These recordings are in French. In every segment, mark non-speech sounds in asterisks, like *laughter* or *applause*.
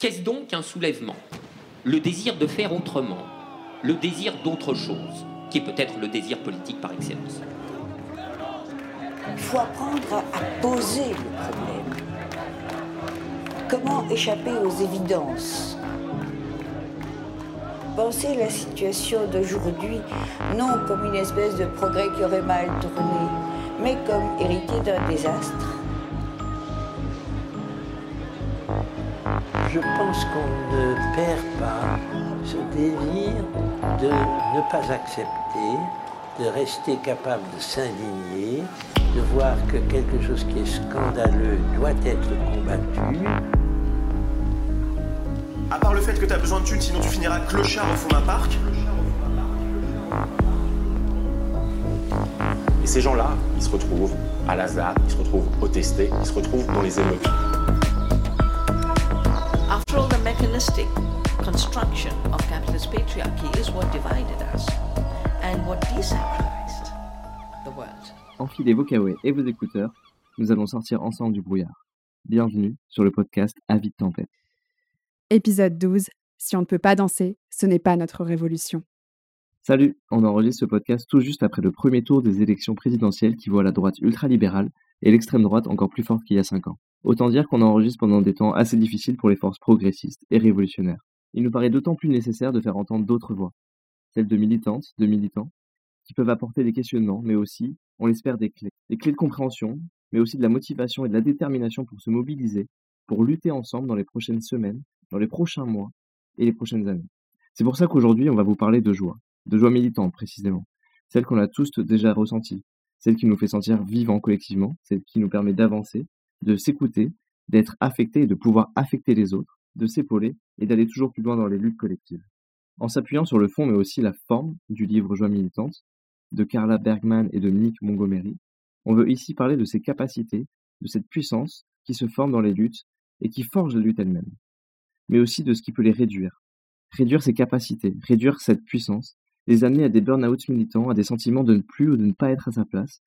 Qu'est-ce donc qu'un soulèvement? Le désir de faire autrement, le désir d'autre chose, qui est peut-être le désir politique par excellence. Il faut apprendre à poser le problème. Comment échapper aux évidences? Penser la situation d'aujourd'hui non comme une espèce de progrès qui aurait mal tourné, mais comme hérité d'un désastre. Je pense qu'on ne perd pas ce désir de ne pas accepter, de rester capable de s'indigner, de voir que quelque chose qui est scandaleux doit être combattu. À part le fait que tu as besoin de thunes, sinon tu finiras clochard au fond d'un parc. Et ces gens-là, ils se retrouvent à Lazare, ils se retrouvent au testé, ils se retrouvent dans les émeutes. Mechanistic construction of capitalist patriarchy is what divided us and what decentralized the world. Enfilez vos kawaii et vos écouteurs, nous allons sortir ensemble du brouillard. Bienvenue sur le podcast Avis de tempête. Épisode 12. Si on ne peut pas danser, ce n'est pas notre révolution. Salut, on enregistre ce podcast tout juste après le premier tour des élections présidentielles qui voient la droite ultralibérale et l'extrême droite encore plus forte qu'il y a 5 ans. Autant dire qu'on enregistre pendant des temps assez difficiles pour les forces progressistes et révolutionnaires. Il nous paraît d'autant plus nécessaire de faire entendre d'autres voix, celles de militantes, de militants, qui peuvent apporter des questionnements, mais aussi, on l'espère, des clés. Des clés de compréhension, mais aussi de la motivation et de la détermination pour se mobiliser, pour lutter ensemble dans les prochaines semaines, dans les prochains mois et les prochaines années. C'est pour ça qu'aujourd'hui, on va vous parler de joie, de joie militante précisément, celle qu'on a tous déjà ressentie, celle qui nous fait sentir vivants collectivement, celle qui nous permet d'avancer, de s'écouter, d'être affecté et de pouvoir affecter les autres, de s'épauler et d'aller toujours plus loin dans les luttes collectives. En s'appuyant sur le fond mais aussi la forme du livre Joie militante de Carla Bergman et de Nick Montgomery, on veut ici parler de ces capacités, de cette puissance qui se forme dans les luttes et qui forge la lutte elle-même, mais aussi de ce qui peut les réduire. Réduire ces capacités, réduire cette puissance, les amener à des burn-out militants, à des sentiments de ne plus ou de ne pas être à sa place.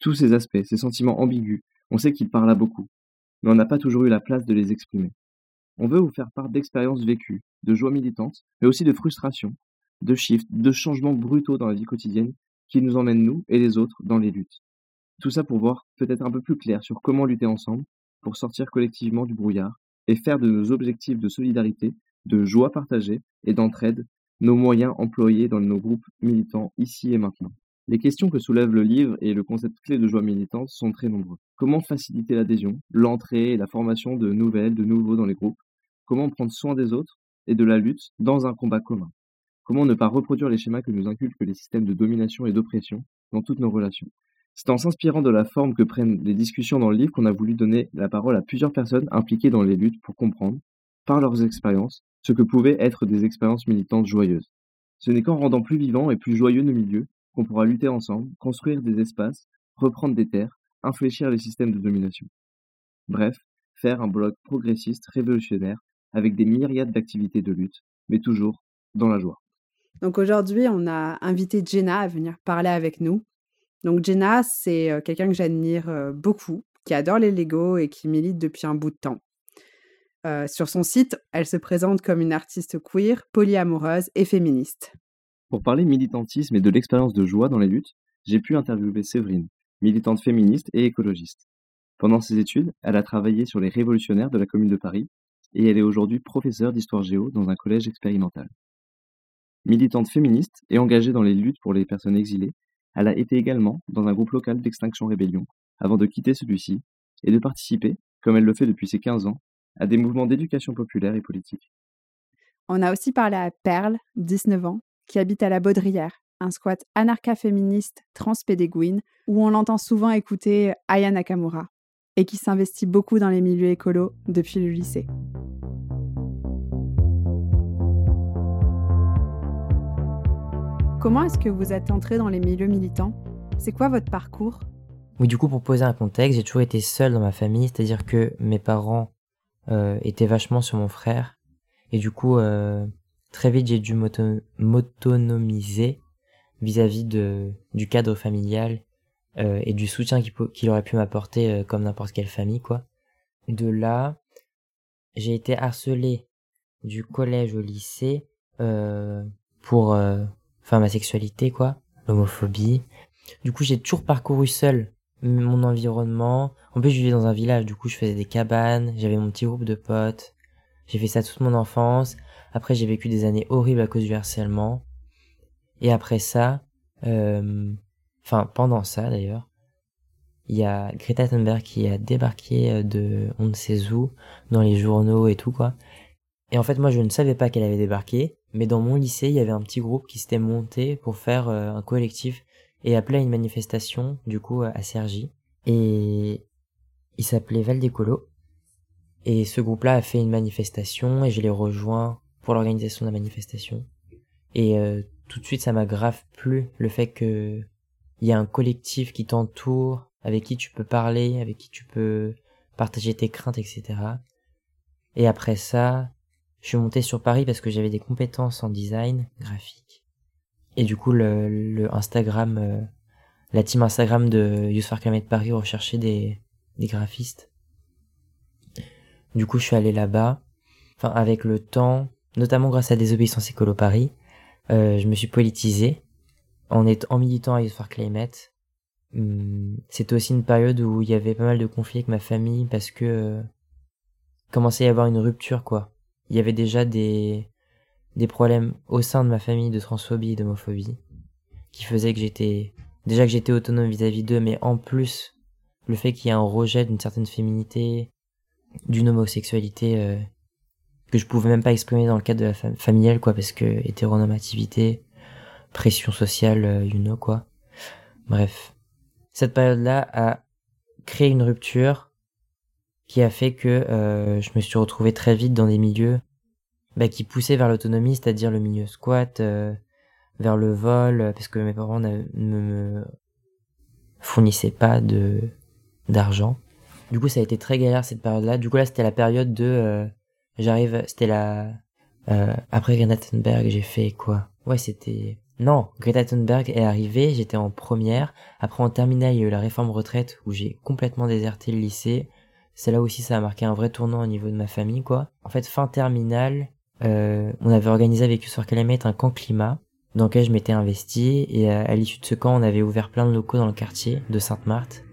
Tous ces aspects, ces sentiments ambigus, on sait qu'ils parlent à beaucoup, mais on n'a pas toujours eu la place de les exprimer. On veut vous faire part d'expériences vécues, de joie militante, mais aussi de frustration, de shifts, de changements brutaux dans la vie quotidienne qui nous emmènent, nous et les autres, dans les luttes. Tout ça pour voir peut-être un peu plus clair sur comment lutter ensemble, pour sortir collectivement du brouillard et faire de nos objectifs de solidarité, de joie partagée et d'entraide nos moyens employés dans nos groupes militants ici et maintenant. Les questions que soulève le livre et le concept clé de joie militante sont très nombreux. Comment faciliter l'adhésion, l'entrée et la formation de nouvelles, de nouveaux dans les groupes? Comment prendre soin des autres et de la lutte dans un combat commun? Comment ne pas reproduire les schémas que nous inculquent les systèmes de domination et d'oppression dans toutes nos relations? C'est en s'inspirant de la forme que prennent les discussions dans le livre qu'on a voulu donner la parole à plusieurs personnes impliquées dans les luttes pour comprendre, par leurs expériences, ce que pouvaient être des expériences militantes joyeuses. Ce n'est qu'en rendant plus vivants et plus joyeux nos milieux qu'on pourra lutter ensemble, construire des espaces, reprendre des terres, infléchir les systèmes de domination. Bref, faire un bloc progressiste révolutionnaire avec des myriades d'activités de lutte, mais toujours dans la joie. Donc aujourd'hui, on a invité Jenna à venir parler avec nous. Donc Jenna, c'est euh, quelqu'un que j'admire euh, beaucoup, qui adore les Lego et qui milite depuis un bout de temps. Euh, sur son site, elle se présente comme une artiste queer, polyamoureuse et féministe. Pour parler militantisme et de l'expérience de joie dans les luttes, j'ai pu interviewer Séverine, militante féministe et écologiste. Pendant ses études, elle a travaillé sur les révolutionnaires de la Commune de Paris et elle est aujourd'hui professeure d'histoire géo dans un collège expérimental. Militante féministe et engagée dans les luttes pour les personnes exilées, elle a été également dans un groupe local d'Extinction Rébellion avant de quitter celui-ci et de participer, comme elle le fait depuis ses 15 ans, à des mouvements d'éducation populaire et politique. On a aussi parlé à Perle, 19 ans, qui habite à la Baudrière, un squat anarcha-féministe transpédéguine où on l'entend souvent écouter Aya Nakamura et qui s'investit beaucoup dans les milieux écolos depuis le lycée. Comment est-ce que vous êtes entré dans les milieux militants? C'est quoi votre parcours? Oui, du coup, pour poser un contexte, j'ai toujours été seul dans ma famille, c'est-à-dire que mes parents euh, étaient vachement sur mon frère. Et du coup, euh, très vite, j'ai dû m'autonomiser vis-à-vis de, du cadre familial euh, et du soutien qu'il aurait pu m'apporter euh, comme n'importe quelle famille, quoi. De là, j'ai été harcelé du collège au lycée euh, pour euh, enfin ma sexualité quoi, l'homophobie. Du coup, j'ai toujours parcouru seul mon environnement. En plus, je vivais dans un village, du coup, je faisais des cabanes, j'avais mon petit groupe de potes. J'ai fait ça toute mon enfance. Après, j'ai vécu des années horribles à cause du harcèlement. Et après ça, euh, enfin pendant ça d'ailleurs, il y a Greta Thunberg qui a débarqué euh, de on ne sait où dans les journaux et tout quoi. Et en fait moi je ne savais pas qu'elle avait débarqué, mais dans mon lycée il y avait un petit groupe qui s'était monté pour faire euh, un collectif et appeler à une manifestation du coup à Sergi et il s'appelait Val d'Écolo et ce groupe-là a fait une manifestation et je l'ai rejoint pour l'organisation de la manifestation et euh, tout de suite ça m'a grave plu le fait que il y a un collectif qui t'entoure avec qui tu peux parler, avec qui tu peux partager tes craintes, etc. Et après ça, je suis monté sur Paris parce que j'avais des compétences en design graphique. Et du coup, le, le Instagram, euh, la team Instagram de Youth for Climate Paris recherchait des, des graphistes. Du coup, je suis allé là-bas. Enfin, avec le temps, notamment grâce à Désobéissance Écolo Paris, euh, je me suis politisé en, étant, en militant à Youth for Climate Hum, c'était aussi une période où il y avait pas mal de conflits avec ma famille parce que euh, commençait à y avoir une rupture quoi. Il y avait déjà des des problèmes au sein de ma famille de transphobie et d'homophobie qui faisaient que j'étais déjà que j'étais autonome vis-à-vis d'eux mais en plus le fait qu'il y ait un rejet d'une certaine féminité, d'une homosexualité euh, que je pouvais même pas exprimer dans le cadre de la famille familiale quoi parce que hétéronormativité, pression sociale, euh, you know quoi. Bref, cette période-là a créé une rupture qui a fait que euh, je me suis retrouvé très vite dans des milieux bah, qui poussaient vers l'autonomie, c'est-à-dire le milieu squat, euh, vers le vol, parce que mes parents ne me fournissaient pas de d'argent. Du coup, ça a été très galère cette période-là. Du coup, là, c'était la période de j'arrive, c'était la après Greta Thunberg, j'ai fait quoi? Ouais, c'était non, Greta Thunberg est arrivée, j'étais en première. Après en terminale, il y a eu la réforme retraite où j'ai complètement déserté le lycée. C'est là aussi ça a marqué un vrai tournant au niveau de ma famille, quoi. En fait, fin terminale, euh, on avait organisé avec Youssef Calamet un camp climat dans lequel je m'étais investi et à, l'issue de ce camp, on avait ouvert plein de locaux dans le quartier de Sainte-Marthe.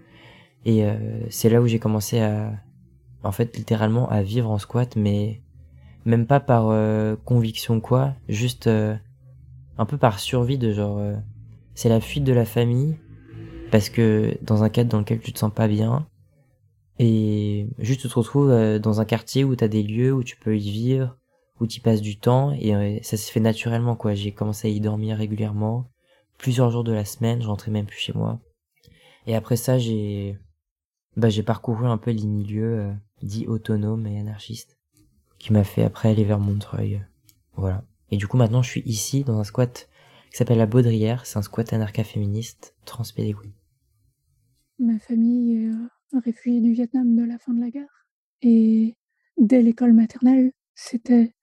Et euh, c'est là où j'ai commencé à, en fait, littéralement à vivre en squat, mais même pas par euh, conviction quoi, juste un peu par survie de genre euh, c'est la fuite de la famille parce que dans un cadre dans lequel tu te sens pas bien et juste tu te retrouves euh, dans un quartier où tu as des lieux où tu peux y vivre où tu passes du temps et euh, ça se fait naturellement quoi. J'ai commencé à y dormir régulièrement plusieurs jours de la semaine je rentrais même plus chez moi. Et après ça j'ai bah j'ai parcouru un peu les milieux dits autonomes et anarchistes qui m'a fait après aller vers Montreuil voilà et du coup, maintenant, je suis ici, dans un squat qui s'appelle la Baudrière. C'est un squat anarcha-féministe transpédagogique. Ma famille est euh, réfugiée du Vietnam de la fin de la guerre. Et dès l'école maternelle, c'était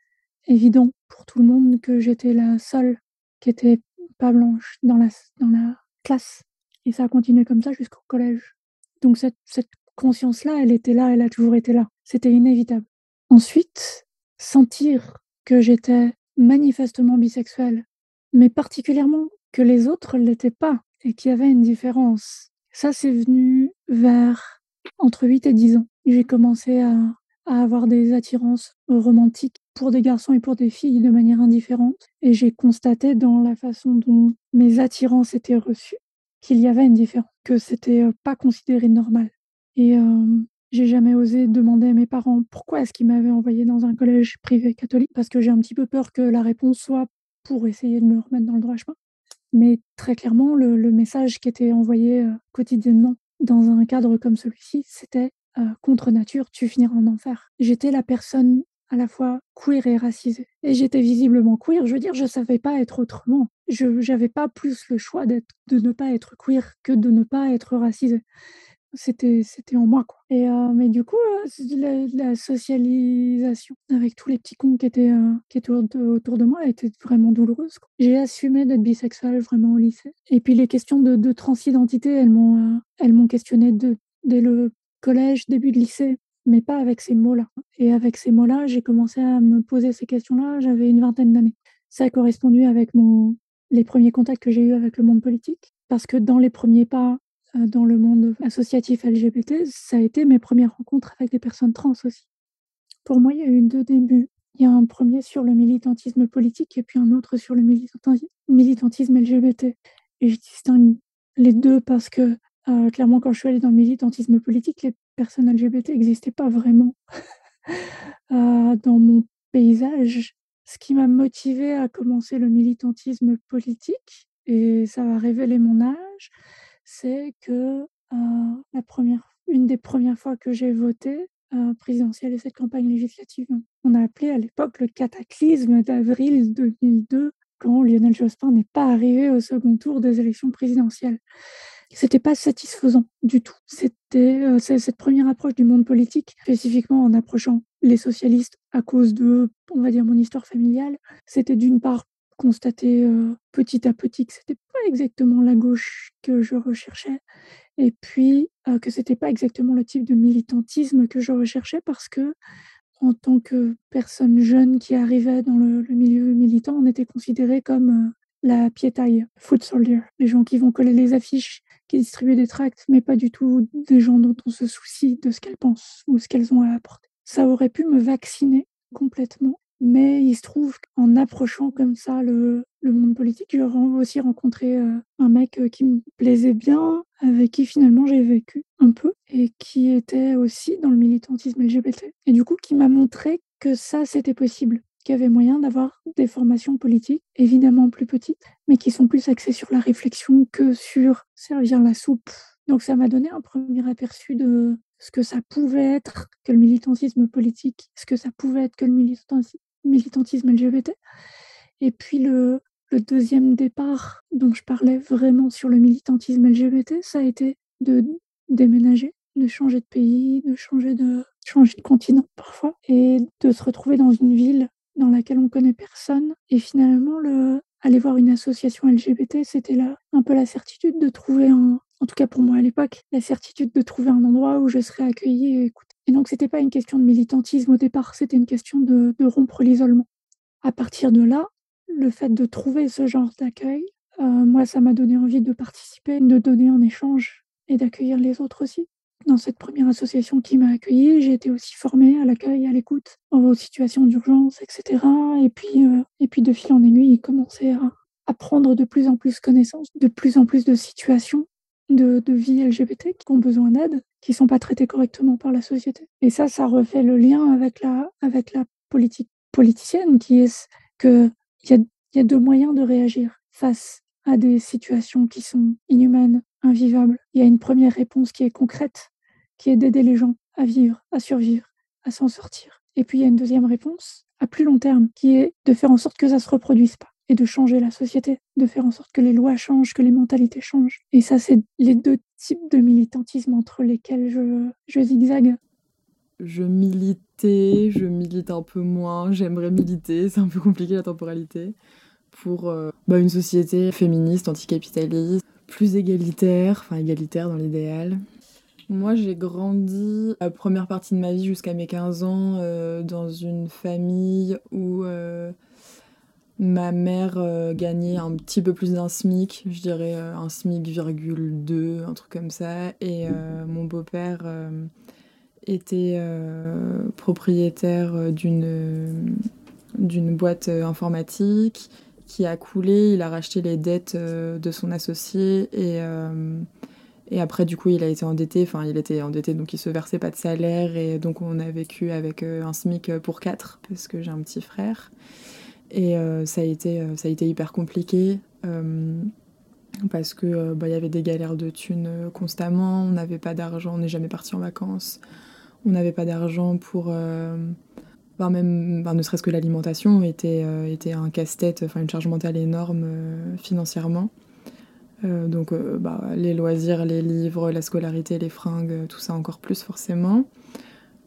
évident pour tout le monde que j'étais la seule qui était pas blanche dans la, dans la classe. Et ça a continué comme ça jusqu'au collège. Donc cette conscience-là, elle était là, elle a toujours été là. C'était inévitable. Ensuite, sentir que j'étais manifestement bisexuel, mais particulièrement que les autres ne l'étaient pas et qu'il y avait une différence. Ça, c'est venu vers entre 8 et 10 ans. J'ai commencé à, à avoir des attirances romantiques pour des garçons et pour des filles de manière indifférente. Et j'ai constaté dans la façon dont mes attirances étaient reçues qu'il y avait une différence, que c'était euh, pas considéré normal. Et j'ai jamais osé demander à mes parents pourquoi est-ce qu'ils m'avaient envoyé dans un collège privé catholique, parce que j'ai un petit peu peur que la réponse soit pour essayer de me remettre dans le droit chemin. Mais très clairement, le, message qui était envoyé quotidiennement dans un cadre comme celui-ci, c'était contre nature, tu finiras en enfer. J'étais la personne à la fois queer et racisée. Et j'étais visiblement queer, je veux dire, je savais pas être autrement. Je n'avais pas plus le choix de ne pas être queer que de ne pas être racisée c'était c'était en moi quoi et mais du coup la, la, socialisation avec tous les petits cons qui étaient qui étaient autour de, moi était vraiment douloureuse j'ai assumé d'être bisexuelle vraiment au lycée et puis les questions de, de transidentité elles m'ont elles m'ont questionné dès le collège début de lycée mais pas avec ces mots-là. Et avec ces mots-là, j'ai commencé à me poser ces questions-là, j'avais une vingtaine d'années. Ça a correspondu avec mon, les premiers contacts que j'ai eus avec le monde politique, parce que dans les premiers pas euh, dans le monde associatif LGBT, ça a été mes premières rencontres avec des personnes trans aussi. Pour moi, il y a eu deux débuts. Il y a un premier sur le militantisme politique et puis un autre sur le militantisme LGBT. Et je distingue les deux parce que euh, clairement, quand je suis allée dans le militantisme politique, les personnes LGBT n'existaient pas vraiment *laughs* euh, dans mon paysage. Ce qui m'a motivée à commencer le militantisme politique, et ça va révéler mon âge, c'est que la première, une des premières fois que j'ai voté, présidentielle et cette campagne législative. On a appelé à l'époque le cataclysme d'avril 2002 quand Lionel Jospin n'est pas arrivé au second tour des élections présidentielles. C'était pas satisfaisant du tout. C'était cette première approche du monde politique, spécifiquement en approchant les socialistes à cause de, on va dire, mon histoire familiale. C'était d'une part constater euh, petit à petit que c'était pas exactement la gauche que je recherchais, et puis euh, que c'était pas exactement le type de militantisme que je recherchais parce que en tant que personne jeune qui arrivait dans le, milieu militant, on était considéré comme la piétaille, foot soldier, les gens qui vont coller les affiches, qui distribuent des tracts, mais pas du tout des gens dont on se soucie de ce qu'elles pensent ou ce qu'elles ont à apporter. Ça aurait pu me vacciner complètement mais il se trouve qu'en approchant comme ça le, monde politique, j'ai aussi rencontré un mec qui me plaisait bien, avec qui finalement j'ai vécu un peu, et qui était aussi dans le militantisme LGBT. Et du coup, qui m'a montré que ça, c'était possible qu'il y avait moyen d'avoir des formations politiques, évidemment plus petites, mais qui sont plus axées sur la réflexion que sur servir la soupe. Donc ça m'a donné un premier aperçu de ce que ça pouvait être que le militantisme politique, ce que ça pouvait être que le militantisme LGBT. Et puis le, deuxième départ dont je parlais vraiment sur le militantisme LGBT, ça a été de déménager, de changer de pays, de changer de, changer de continent parfois, et de se retrouver dans une ville dans laquelle on connaît personne. Et finalement, le, aller voir une association LGBT, c'était là un peu la certitude de trouver un, en tout cas pour moi à l'époque, la certitude de trouver un endroit où je serais accueillie et écoutée. Et donc, c'était pas une question de militantisme au départ, c'était une question de, rompre l'isolement. À partir de là, le fait de trouver ce genre d'accueil, euh, moi, ça m'a donné envie de participer, de donner en échange et d'accueillir les autres aussi. Dans cette première association qui m'a accueillie, j'ai été aussi formée à l'accueil, à l'écoute, aux situations d'urgence, etc. Et puis, euh, et puis de fil en aiguille, il commençait à, à prendre de plus en plus connaissance, de plus en plus de situations de, vie LGBT qui ont besoin d'aide, qui ne sont pas traités correctement par la société. Et ça, ça refait le lien avec la, avec la politique politicienne, qui est qu'il y a, y a deux moyens de réagir face à des situations qui sont inhumaines, invivables. Il y a une première réponse qui est concrète, qui est d'aider les gens à vivre, à survivre, à s'en sortir. Et puis il y a une deuxième réponse à plus long terme, qui est de faire en sorte que ça ne se reproduise pas et de changer la société, de faire en sorte que les lois changent, que les mentalités changent. Et ça, c'est les deux types de militantisme entre lesquels je, je zigzague. Je militais, je milite un peu moins, j'aimerais militer, c'est un peu compliqué la temporalité, pour euh, bah, une société féministe, anticapitaliste, plus égalitaire, enfin égalitaire dans l'idéal. Moi, j'ai grandi la première partie de ma vie jusqu'à mes 15 ans euh, dans une famille où euh, Ma mère euh, gagnait un petit peu plus d'un SMIC, je dirais euh, un SMIC virgule 2, un truc comme ça. Et euh, mon beau-père était propriétaire d'une boîte informatique qui a coulé. Il a racheté les dettes de son associé et et après, du coup, il a été endetté, enfin, il était endetté, donc il se versait pas de salaire, et donc on a vécu avec un SMIC pour quatre, parce que j'ai un petit frère. Et euh, ça, a été, euh, ça a été hyper compliqué euh, parce que bah, y avait des galères de thunes constamment, on n'avait pas d'argent, on n'est jamais parti en vacances, on n'avait pas d'argent pour... même, ne serait-ce que l'alimentation était, était un casse-tête, enfin une charge mentale énorme financièrement. donc bah, les loisirs, les livres, la scolarité, les fringues, tout ça encore plus forcément.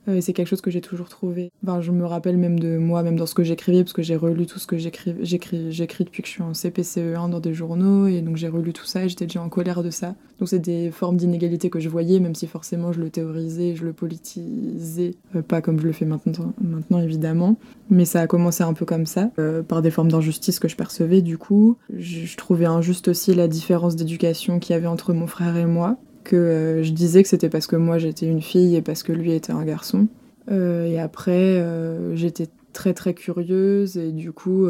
Euh, c'est quelque chose que j'ai toujours trouvé. Enfin, je me rappelle même de moi, même dans ce que j'écrivais, parce que j'ai relu tout ce que j'écris depuis que je suis en CPCE1 dans des journaux, et donc j'ai relu tout ça et j'étais déjà en colère de ça. Donc c'est des formes d'inégalité que je voyais, même si forcément je le théorisais, je le politisais, euh, pas comme je le fais maintenant, maintenant évidemment. Mais ça a commencé un peu comme ça, euh, par des formes d'injustice que je percevais du coup. Je, je trouvais injuste aussi la différence d'éducation qu'il y avait entre mon frère et moi que euh, je disais que c'était parce que moi j'étais une fille et parce que lui était un garçon. Euh, et après, euh, j'étais très très curieuse et du coup,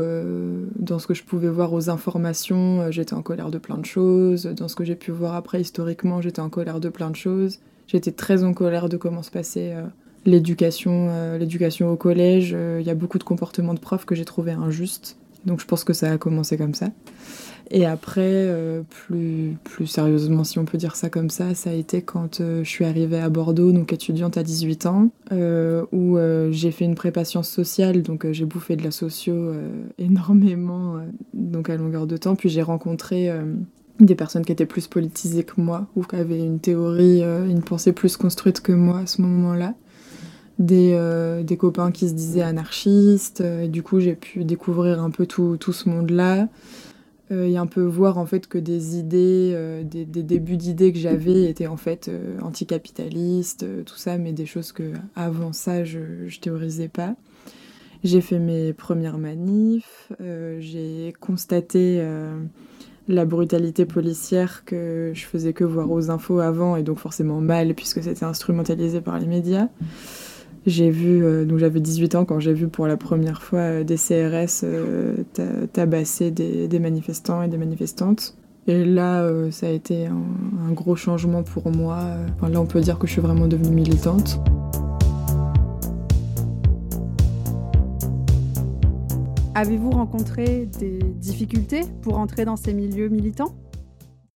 dans ce que je pouvais voir aux informations, j'étais en colère de plein de choses. Dans ce que j'ai pu voir après historiquement, j'étais en colère de plein de choses. J'étais très en colère de comment se passait l'éducation, l'éducation au collège. Il y a beaucoup de comportements de profs que j'ai trouvé injustes. Donc je pense que ça a commencé comme ça. Et après, euh, plus, plus sérieusement, si on peut dire ça comme ça, ça a été quand euh, je suis arrivée à Bordeaux, donc étudiante à 18 ans, euh, où j'ai fait une prépa sciences sociales, donc j'ai bouffé de la socio énormément, donc à longueur de temps. Puis j'ai rencontré des personnes qui étaient plus politisées que moi, ou qui avaient une théorie, une pensée plus construite que moi à ce moment-là. Des, des, copains qui se disaient anarchistes, et du coup j'ai pu découvrir un peu tout, tout ce monde-là et un peu voir en fait que des idées, euh, des, débuts d'idées que j'avais étaient en fait euh, anticapitalistes, tout ça, mais des choses que avant ça je, je théorisais pas. J'ai fait mes premières manifs, j'ai constaté la brutalité policière que je faisais que voir aux infos avant et donc forcément mal puisque c'était instrumentalisé par les médias. J'ai vu, euh, donc j'avais 18 ans quand j'ai vu pour la première fois euh, des CRS euh, tabasser des, manifestants et des manifestantes. Et là, ça a été un, gros changement pour moi. là, on peut dire que je suis vraiment devenue militante. Avez-vous rencontré des difficultés pour entrer dans ces milieux militants?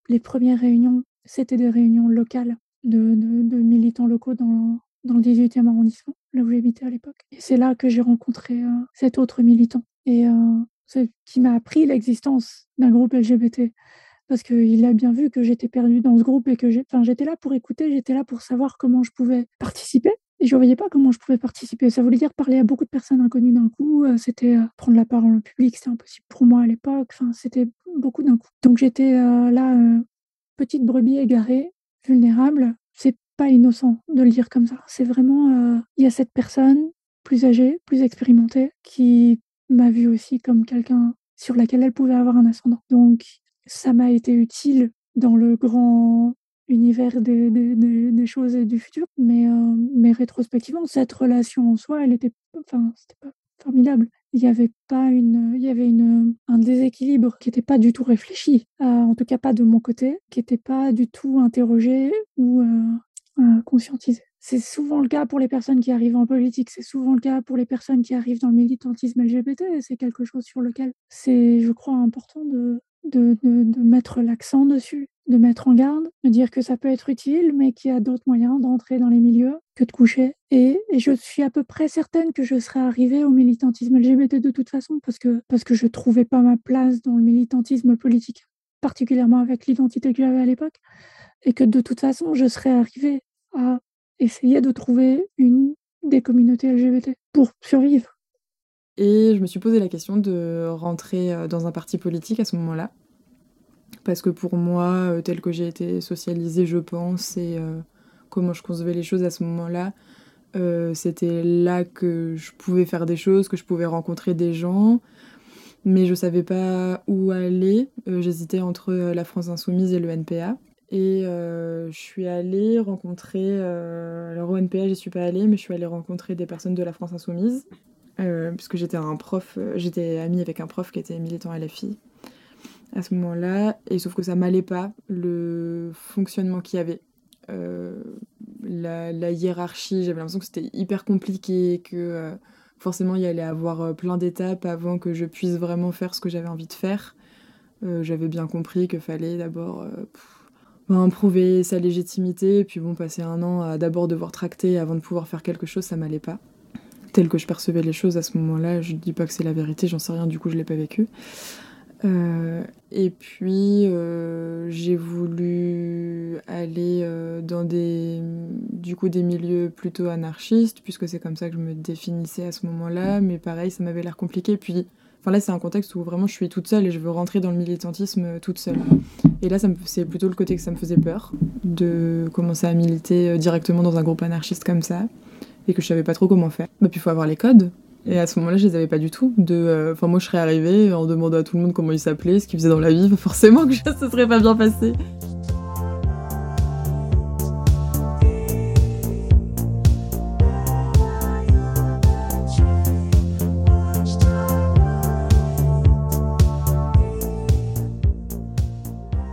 Les premières réunions, c'était des réunions locales de, de militants locaux dans, dans le 18e arrondissement, là où j'habitais à l'époque. Et c'est là que j'ai rencontré euh, cet autre militant et euh, qui m'a appris l'existence d'un groupe LGBT parce qu'il a bien vu que j'étais perdue dans ce groupe et que j'étais là pour écouter, j'étais là pour savoir comment je pouvais participer. Et je ne voyais pas comment je pouvais participer. Ça voulait dire parler à beaucoup de personnes inconnues d'un coup. Euh, c'était prendre la parole en public, c'était impossible pour moi à l'époque. Enfin, c'était beaucoup d'un coup. Donc j'étais là, petite brebis égarée, vulnérable. Innocent de le dire comme ça. C'est vraiment, euh, il y a cette personne plus âgée, plus expérimentée, qui m'a vu aussi comme quelqu'un sur laquelle elle pouvait avoir un ascendant. Donc, ça m'a été utile dans le grand univers des, des, choses et du futur, mais, euh, mais rétrospectivement, cette relation en soi, elle était, enfin, c'était pas formidable. Il y avait pas une, il y avait une, un déséquilibre qui n'était pas du tout réfléchi, euh, en tout cas pas de mon côté, qui n'était pas du tout interrogé ou conscientiser. C'est souvent le cas pour les personnes qui arrivent en politique, c'est souvent le cas pour les personnes qui arrivent dans le militantisme LGBT. C'est quelque chose sur lequel c'est, je crois, important de, de, de, mettre l'accent dessus, de mettre en garde, de dire que ça peut être utile, mais qu'il y a d'autres moyens d'entrer dans les milieux que de coucher. Et, et, je suis à peu près certaine que je serais arrivée au militantisme LGBT de toute façon, parce que, parce que je trouvais pas ma place dans le militantisme politique, particulièrement avec l'identité que j'avais à l'époque et que de toute façon, je serais arrivée à essayer de trouver une des communautés LGBT pour survivre. Et je me suis posé la question de rentrer euh, dans un parti politique à ce moment-là. Parce que pour moi, euh, tel que j'ai été socialisée, je pense, et euh, comment je concevais les choses à ce moment-là, c'était là que je pouvais faire des choses, que je pouvais rencontrer des gens, mais je savais pas où aller. J'hésitais entre la France Insoumise et le NPA. Et euh, je suis allée rencontrer, euh, alors au NPA, j'y suis pas allée, mais je suis allée rencontrer des personnes de la France Insoumise, euh, puisque j'étais un prof, j'étais amie avec un prof qui était militant à la fille à ce moment-là, et sauf que ça m'allait pas le fonctionnement qu'il y avait. La, la, hiérarchie, j'avais l'impression que c'était hyper compliqué, que forcément il y allait avoir plein d'étapes avant que je puisse vraiment faire ce que j'avais envie de faire. j'avais bien compris qu'il fallait d'abord ben, prouver sa légitimité, et puis bon, passer un an à d'abord devoir tracter avant de pouvoir faire quelque chose, ça m'allait pas. Tel que je percevais les choses à ce moment-là, je dis pas que c'est la vérité, j'en sais rien, du coup je l'ai pas vécu. Euh, et puis euh, j'ai voulu aller euh, dans des du coup des milieux plutôt anarchistes puisque c'est comme ça que je me définissais à ce moment-là. Mais pareil ça m'avait l'air compliqué. Puis enfin là c'est un contexte où vraiment je suis toute seule et je veux rentrer dans le militantisme toute seule. Et là c'est plutôt le côté que ça me faisait peur de commencer à militer directement dans un groupe anarchiste comme ça et que je savais pas trop comment faire. Bah puis il faut avoir les codes et à ce moment-là, je les avais pas du tout. De, euh, enfin, moi, je serais arrivée en demandant à tout le monde comment il s'appelait, ce qu'il faisait dans la vie. *laughs* Forcément que ça se serait pas bien passé.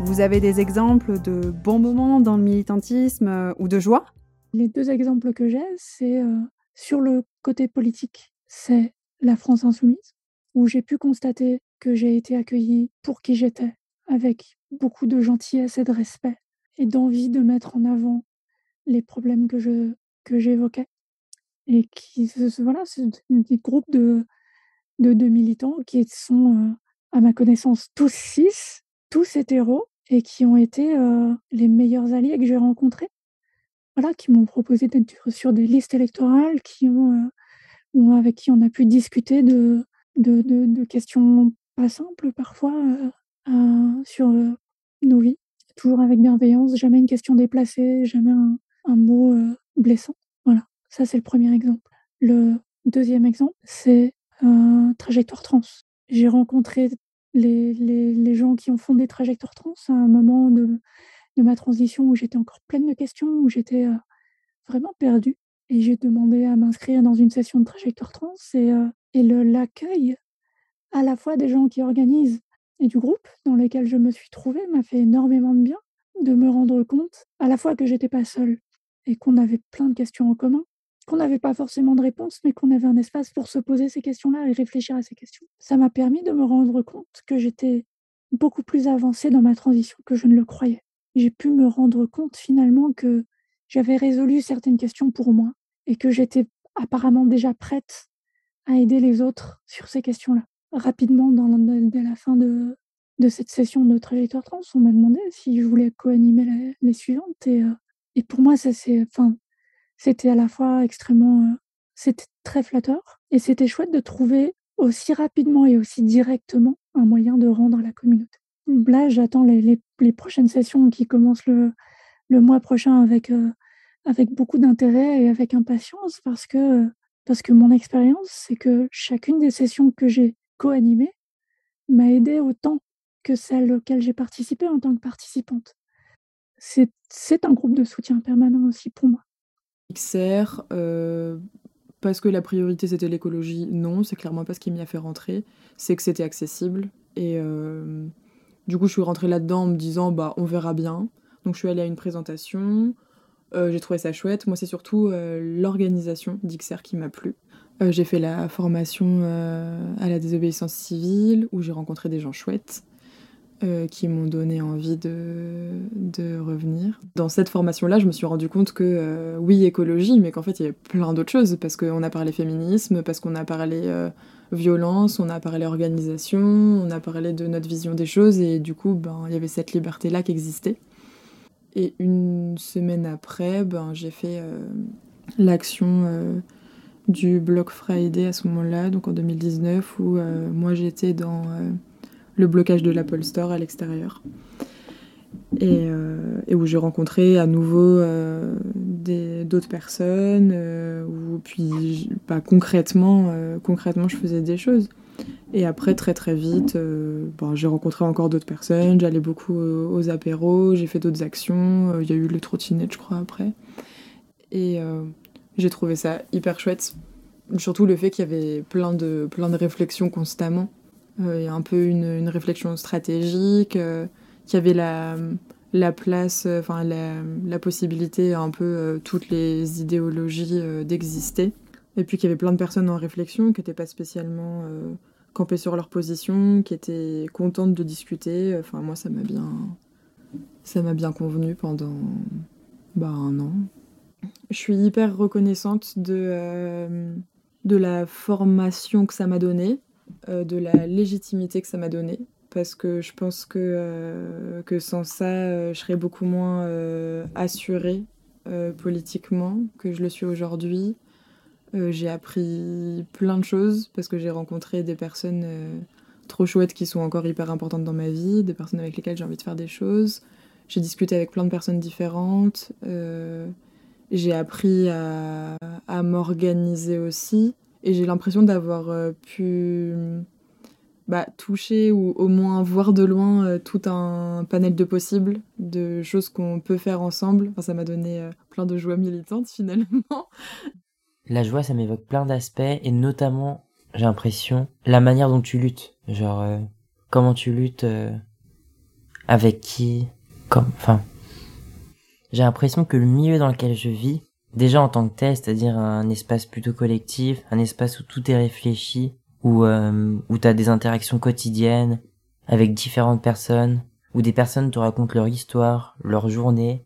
Vous avez des exemples de bons moments dans le militantisme euh, ou de joie? Les deux exemples que j'ai, c'est euh, sur le côté politique c'est la France insoumise, où j'ai pu constater que j'ai été accueillie pour qui j'étais, avec beaucoup de gentillesse et de respect, et d'envie de mettre en avant les problèmes que je que j'évoquais. Et qui voilà, c'est des groupes de, de, de, militants qui sont, euh, à ma connaissance, tous six, tous hétéros, et qui ont été euh, les meilleurs alliés que j'ai rencontrés. Voilà, qui m'ont proposé d'être sur des listes électorales, qui ont euh, avec qui on a pu discuter de, de, de, questions pas simples parfois euh, sur euh, nos vies, toujours avec bienveillance, jamais une question déplacée, jamais un, mot euh, blessant. Voilà, ça c'est le premier exemple. Le deuxième exemple, c'est Trajectoire Trans. J'ai rencontré les, les, les, gens qui ont fondé Trajectoire Trans à un moment de, de ma transition où j'étais encore pleine de questions, où j'étais vraiment perdue. Et j'ai demandé à m'inscrire dans une session de trajectoire trans et, euh, l'accueil à la fois des gens qui organisent et du groupe dans lequel je me suis trouvée m'a fait énormément de bien de me rendre compte à la fois que j'étais pas seule et qu'on avait plein de questions en commun, qu'on n'avait pas forcément de réponse, mais qu'on avait un espace pour se poser ces questions-là et réfléchir à ces questions. Ça m'a permis de me rendre compte que j'étais beaucoup plus avancée dans ma transition que je ne le croyais. J'ai pu me rendre compte finalement que j'avais résolu certaines questions pour moi et que j'étais apparemment déjà prête à aider les autres sur ces questions-là. Rapidement, dans dès la fin de, de cette session de trajectoire trans, on m'a demandé si je voulais co-animer les suivantes et, euh, et pour moi, ça c'est, enfin, c'était à la fois extrêmement, euh, c'était très flatteur et c'était chouette de trouver aussi rapidement et aussi directement un moyen de rendre la communauté. Là, j'attends les, les, les, prochaines sessions qui commencent le, le mois prochain avec euh, avec beaucoup d'intérêt et avec impatience parce que, parce que mon expérience, c'est que chacune des sessions que j'ai co-animées m'a aidé autant que celle auxquelles j'ai participé en tant que participante. C'est un groupe de soutien permanent aussi pour moi. XR, euh, parce que la priorité c'était l'écologie, non, c'est clairement pas ce qui m'y a fait rentrer. C'est que c'était accessible. Et euh, du coup, je suis rentrée là-dedans en me disant, bah, on verra bien. Donc, je suis allée à une présentation. Euh, j'ai trouvé ça chouette. Moi, c'est surtout euh, l'organisation d'XR qui m'a plu. Euh, j'ai fait la formation à la désobéissance civile où j'ai rencontré des gens chouettes qui m'ont donné envie de, de, revenir. Dans cette formation-là, je me suis rendu compte que oui, écologie, mais qu'en fait, il y avait plein d'autres choses parce qu'on a parlé féminisme, parce qu'on a parlé violence, on a parlé organisation, on a parlé de notre vision des choses et du coup, ben, il y avait cette liberté-là qui existait. Et une semaine après, ben, j'ai fait euh, l'action euh, du Block Friday à ce moment-là, donc en 2019, où euh, moi j'étais dans le blocage de l'Apple Store à l'extérieur. Et, où j'ai rencontré à nouveau d'autres personnes, où puis bah, concrètement, concrètement je faisais des choses. Et après, très très vite, euh, j'ai rencontré encore d'autres personnes, j'allais beaucoup aux apéros, j'ai fait d'autres actions, euh, il y a eu le trottinette, je crois, après. Et euh, j'ai trouvé ça hyper chouette. Surtout le fait qu'il y avait plein de, plein de réflexions constamment. Il y un peu une, une réflexion stratégique, qu'il y avait la, la place, enfin la, la, possibilité un peu toutes les idéologies d'exister. Et puis qu'il y avait plein de personnes en réflexion qui n'étaient pas spécialement camper sur leur position, qui étaient contentes de discuter. Enfin, moi, ça m'a bien, ça m'a bien convenu pendant bah, un an. Je suis hyper reconnaissante de, euh, de la formation que ça m'a donnée, euh, de la légitimité que ça m'a donnée, parce que je pense que, euh, que sans ça, je serais beaucoup moins assurée politiquement que je le suis aujourd'hui. J'ai appris plein de choses parce que j'ai rencontré des personnes trop chouettes qui sont encore hyper importantes dans ma vie, des personnes avec lesquelles j'ai envie de faire des choses. J'ai discuté avec plein de personnes différentes. j'ai appris à, m'organiser aussi. Et j'ai l'impression d'avoir pu bah, toucher ou au moins voir de loin euh, tout un panel de possibles, de choses qu'on peut faire ensemble. Enfin, ça m'a donné euh, plein de joie militante finalement. La joie, ça m'évoque plein d'aspects et notamment, j'ai l'impression, la manière dont tu luttes. Genre, euh, comment tu luttes, avec qui, comme, enfin. J'ai l'impression que le milieu dans lequel je vis, déjà en tant que tel, c'est-à-dire un espace plutôt collectif, un espace où tout est réfléchi, où, euh, où tu as des interactions quotidiennes avec différentes personnes, où des personnes te racontent leur histoire, leur journée.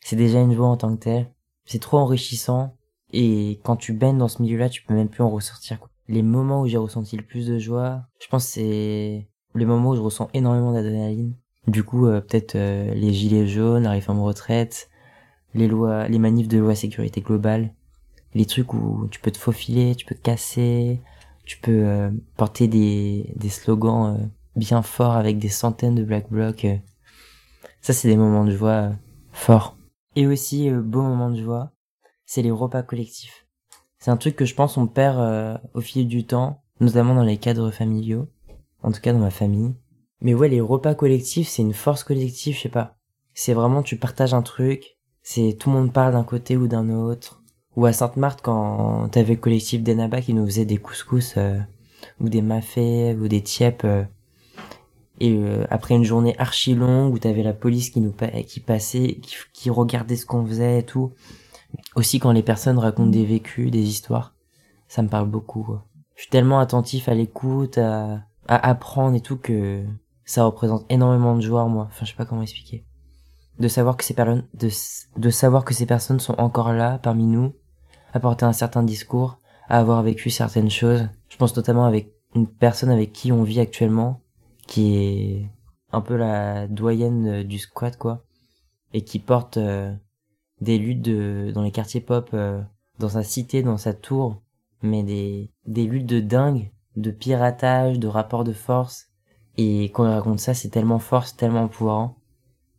C'est déjà une joie en tant que tel. C'est trop enrichissant. Et quand tu baignes dans ce milieu-là, tu peux même plus en ressortir. Quoi. Les moments où j'ai ressenti le plus de joie, je pense c'est les moments où je ressens énormément d'adrénaline. Du coup, euh, peut-être euh, les gilets jaunes, la réforme retraite, les lois, les manifs de loi sécurité globale, les trucs où tu peux te faufiler, tu peux te casser, tu peux euh, porter des, des slogans euh, bien forts avec des centaines de black blocs. Euh. Ça, c'est des moments de joie forts. Et aussi, beau moment de joie, c'est les repas collectifs. C'est un truc que je pense on perd au fil du temps, notamment dans les cadres familiaux, en tout cas dans ma famille. Mais ouais, les repas collectifs, c'est une force collective, je sais pas. C'est vraiment, tu partages un truc, c'est tout le monde parle d'un côté ou d'un autre, ou à Sainte-Marthe, quand t'avais le collectif d'Enaba qui nous faisait des couscous, euh, ou des mafés, ou des tièpes, euh, et euh, après une journée archi longue où t'avais la police qui nous qui passait, qui, regardait ce qu'on faisait et tout. Aussi quand les personnes racontent des vécus, des histoires, ça me parle beaucoup. Je suis tellement attentif à l'écoute, à, à apprendre et tout que ça représente énormément de joie moi. Enfin, je sais pas comment expliquer. De savoir que ces personnes, de, de savoir que ces personnes sont encore là parmi nous apporter un certain discours, à avoir vécu certaines choses. Je pense notamment avec une personne avec qui on vit actuellement, qui est un peu la doyenne du squat, quoi, et qui porte euh, des luttes de, dans les quartiers pop, euh, dans sa cité, dans sa tour, mais des, des luttes de dingue, de piratage, de rapport de force. Et quand il raconte ça, c'est tellement fort, c'est tellement pouvoir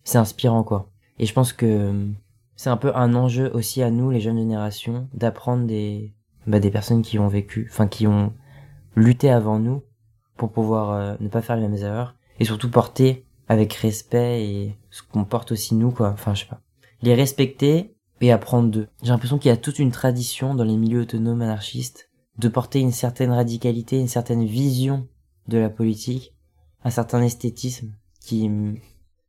C'est inspirant, quoi. Et je pense que c'est un peu un enjeu aussi à nous, les jeunes générations, d'apprendre des, bah, des personnes qui ont vécu, enfin qui ont lutté avant nous pour pouvoir euh, ne pas faire les mêmes erreurs et surtout porter avec respect et ce qu'on porte aussi nous, quoi. Enfin, je sais pas. Les respecter et apprendre d'eux. J'ai l'impression qu'il y a toute une tradition dans les milieux autonomes anarchistes de porter une certaine radicalité, une certaine vision de la politique, un certain esthétisme qui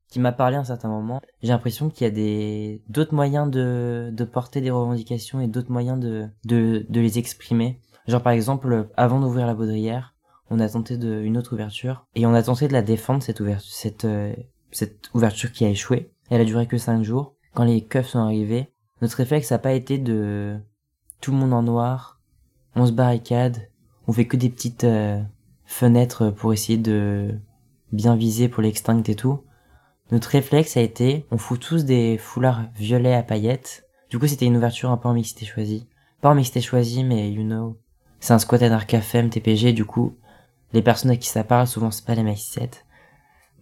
qui m'a parlé à un certain moment. J'ai l'impression qu'il y a des d'autres moyens de, de porter des revendications et d'autres moyens de, de, de les exprimer. Genre par exemple, avant d'ouvrir la baudrière, on a tenté de, une autre ouverture et on a tenté de la défendre cette ouverture, cette, euh, cette ouverture qui a échoué. Elle a duré que cinq jours. Quand les keufs sont arrivés, notre réflexe n'a pas été de tout le monde en noir, on se barricade, on fait que des petites euh, fenêtres pour essayer de bien viser pour l'extinct et tout. Notre réflexe a été, on fout tous des foulards violets à paillettes. Du coup, c'était une ouverture un peu en mixité choisie. Pas en mixité choisie, mais you know. C'est un squat anarchafem TPG, du coup. Les personnes à qui ça parle, souvent c'est pas les mecs 7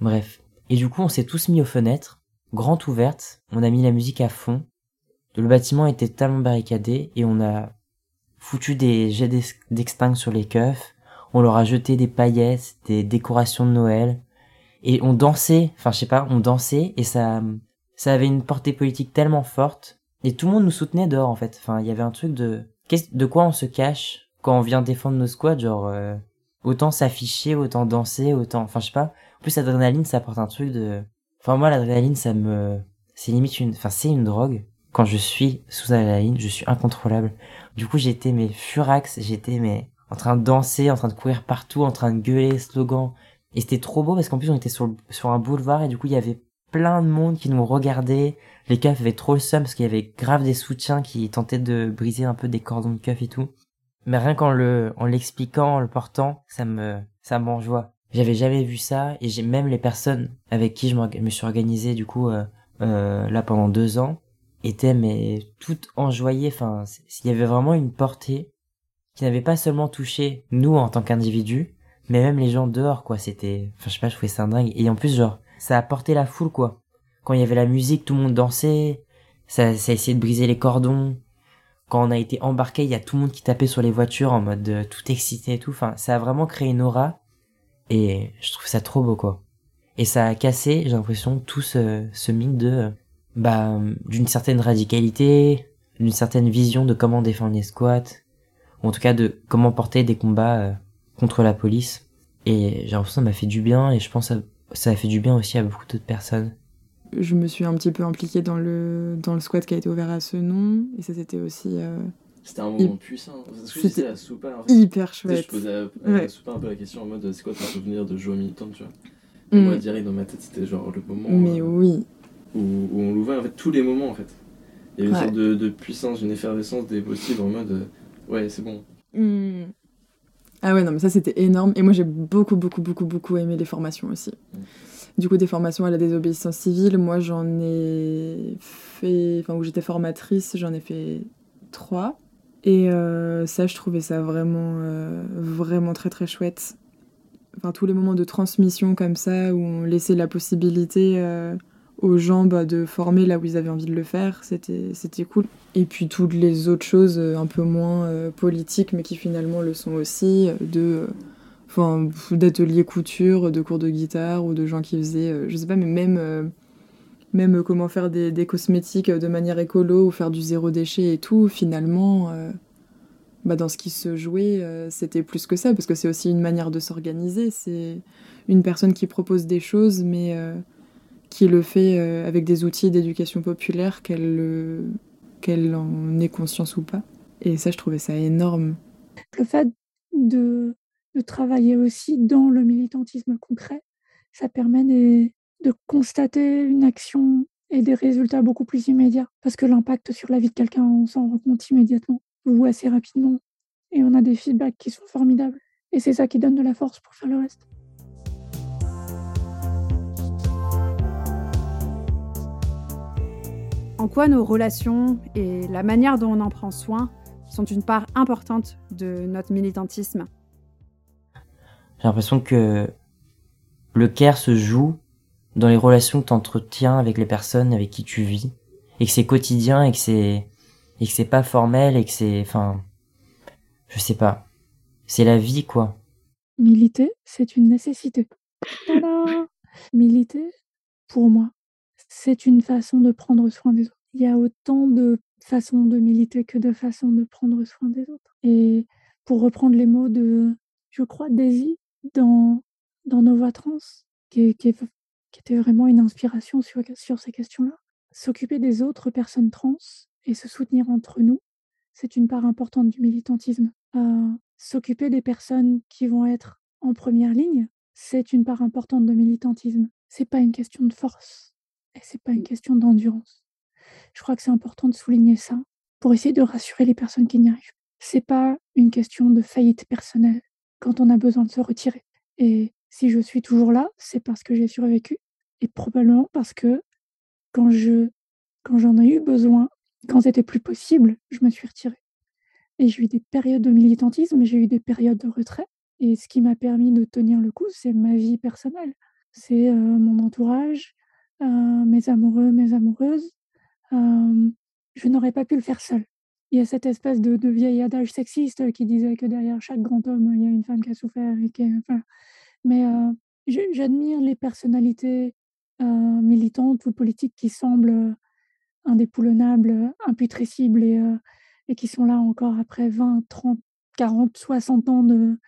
Bref. Et du coup, on s'est tous mis aux fenêtres, grande ouverte, on a mis la musique à fond. Le bâtiment était tellement barricadé et on a foutu des jets d'extinct sur les keufs. On leur a jeté des paillettes, des décorations de Noël et on dansait, enfin je sais pas, on dansait et ça, ça avait une portée politique tellement forte et tout le monde nous soutenait dehors en fait. Enfin il y avait un truc de, de quoi on se cache quand on vient défendre nos squads, genre euh, autant s'afficher, autant danser, autant, enfin je sais pas. En plus l'adrénaline ça apporte un truc de, enfin moi l'adrénaline ça me, c'est limite une, enfin c'est une drogue. Quand je suis sous adrénaline, je suis incontrôlable. Du coup j'étais mes furax, j'étais mais en train de danser, en train de courir partout, en train de gueuler slogans et c'était trop beau parce qu'en plus on était sur, sur un boulevard et du coup il y avait plein de monde qui nous regardait. Les keufs avaient trop le seum parce qu'il y avait grave des soutiens qui tentaient de briser un peu des cordons de keufs et tout. Mais rien qu'en le, en l'expliquant, en le portant, ça me, ça m'enjoie. J'avais jamais vu ça et j'ai même les personnes avec qui je me suis organisé du coup euh, euh, là pendant deux ans étaient mais toutes enjoyées. Enfin, il y avait vraiment une portée qui n'avait pas seulement touché nous en tant qu'individus, mais même les gens dehors quoi. C'était, enfin je sais pas, je trouvais ça dingue. Et en plus genre, ça a porté la foule quoi. Quand il y avait la musique, tout le monde dansait. Ça, a essayé de briser les cordons quand on a été embarqué, il y a tout le monde qui tapait sur les voitures en mode euh, tout excité et tout. Enfin, ça a vraiment créé une aura et je trouve ça trop beau quoi. Et ça a cassé, j'ai l'impression, tout ce, ce mythe de bah d'une certaine radicalité, d'une certaine vision de comment défendre les squats, ou en tout cas de comment porter des combats euh, contre la police. Et j'ai l'impression que ça m'a fait du bien et je pense que ça a fait du bien aussi à beaucoup d'autres personnes je me suis un petit peu impliquée dans le, dans le squat qui a été ouvert à ce nom. Et ça, c'était aussi. Euh, c'était un moment puissant. C'était à Soupa, en fait. hyper chouette. je posais à, à Soupa un peu la question en mode c'est quoi ton souvenir de jour militant, tu vois. Et mm. moi, direct dans ma tête, c'était genre le moment. Mais euh, oui. Où, où, on l'ouvrait, en fait, tous les moments, en fait. Il y avait une sorte de, de, puissance, une effervescence des possibles en mode euh, ouais, c'est bon. Mm. Ah ouais, non, mais ça, c'était énorme. Et moi, j'ai beaucoup, beaucoup, beaucoup, beaucoup aimé les formations aussi. Mm du coup des formations à la désobéissance civile. Moi, j'en ai fait, enfin où j'étais formatrice, j'en ai fait trois. Et euh, ça, je trouvais ça vraiment, euh, vraiment très très chouette. Enfin, tous les moments de transmission comme ça, où on laissait la possibilité euh, aux gens bah, de former là où ils avaient envie de le faire, c'était, cool. Et puis toutes les autres choses un peu moins politiques, mais qui finalement le sont aussi, de d'ateliers couture, de cours de guitare ou de gens qui faisaient, je sais pas, mais même même comment faire des, cosmétiques de manière écolo ou faire du zéro déchet et tout, finalement, euh, bah dans ce qui se jouait, c'était plus que ça, parce que c'est aussi une manière de s'organiser. C'est une personne qui propose des choses, mais qui le fait avec des outils d'éducation populaire, qu'elle en ait conscience ou pas. Et ça, je trouvais ça énorme. Le fait de de travailler aussi dans le militantisme concret. Ça permet de constater une action et des résultats beaucoup plus immédiats. Parce que l'impact sur la vie de quelqu'un, on s'en rend compte immédiatement ou assez rapidement. Et on a des feedbacks qui sont formidables. Et c'est ça qui donne de la force pour faire le reste. En quoi nos relations et la manière dont on en prend soin sont une part importante de notre militantisme? J'ai l'impression que le care se joue dans les relations que tu entretiens avec les personnes avec qui tu vis et que c'est quotidien et que c'est et que c'est pas formel et que c'est enfin je sais pas. C'est la vie quoi. Militer c'est une nécessité. *laughs* Militer pour moi c'est une façon de prendre soin des autres. Il y a autant de façons de militer que de façons de prendre soin des autres. Et pour reprendre les mots de je crois Daisy dans, dans nos voix trans, qui, qui, était vraiment une inspiration sur, sur ces questions-là. S'occuper des autres personnes trans et se soutenir entre nous, c'est une part importante du militantisme. Euh, s'occuper des personnes qui vont être en première ligne, c'est une part importante de militantisme. C'est pas une question de force et c'est pas une question d'endurance. Je crois que c'est important de souligner ça pour essayer de rassurer les personnes qui n'y arrivent. C'est pas une question de faillite personnelle quand on a besoin de se retirer. Et si je suis toujours là, c'est parce que j'ai survécu et probablement parce que quand je quand j'en ai eu besoin, quand c'était plus possible, je me suis retirée. Et j'ai eu des périodes de militantisme, j'ai eu des périodes de retrait. Et ce qui m'a permis de tenir le coup, c'est ma vie personnelle. C'est euh, mon entourage, euh, mes amoureux, mes amoureuses. Je n'aurais pas pu le faire seule il y a cette espèce de, de, vieil adage sexiste qui disait que derrière chaque grand homme, il y a une femme qui a souffert. Et qui, enfin, mais j'admire les personnalités militantes ou politiques qui semblent indépoulonnables, imputrescibles et, et, qui sont là encore après 20, 30, 40, 60 ans de,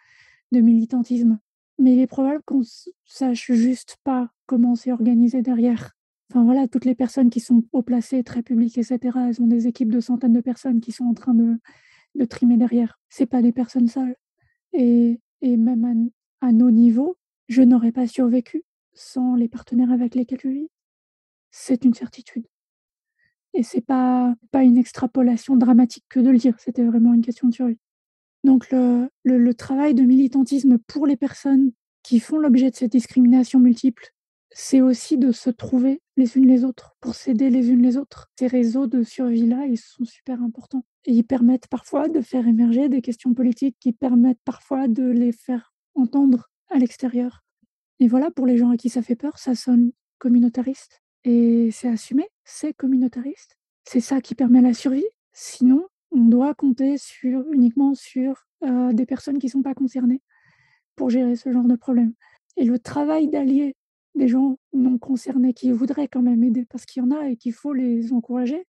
de militantisme. Mais il est probable qu'on sache juste pas comment c'est organisé derrière. Enfin voilà, toutes les personnes qui sont haut placées, très publiques, etc., elles ont des équipes de centaines de personnes qui sont en train de, de trimer derrière. C'est pas des personnes seules. Et, et même à, nos niveaux, je n'aurais pas survécu sans les partenaires avec lesquels je vis. C'est une certitude. Et c'est pas, pas une extrapolation dramatique que de le dire, c'était vraiment une question de survie. Donc le, le, travail de militantisme pour les personnes qui font l'objet de cette discrimination multiple, c'est aussi de se trouver les unes les autres, pour s'aider les unes les autres. Ces réseaux de survie-là, ils sont super importants. Ils permettent parfois de faire émerger des questions politiques qui permettent parfois de les faire entendre à l'extérieur. Et voilà, pour les gens à qui ça fait peur, ça sonne communautariste. Et c'est assumé, c'est communautariste. C'est ça qui permet la survie. Sinon, on doit compter sur, uniquement sur euh, des personnes qui ne sont pas concernées pour gérer ce genre de problème. Et le travail d'allier des gens non concernés qui voudraient quand même aider, parce qu'il y en a et qu'il faut les encourager,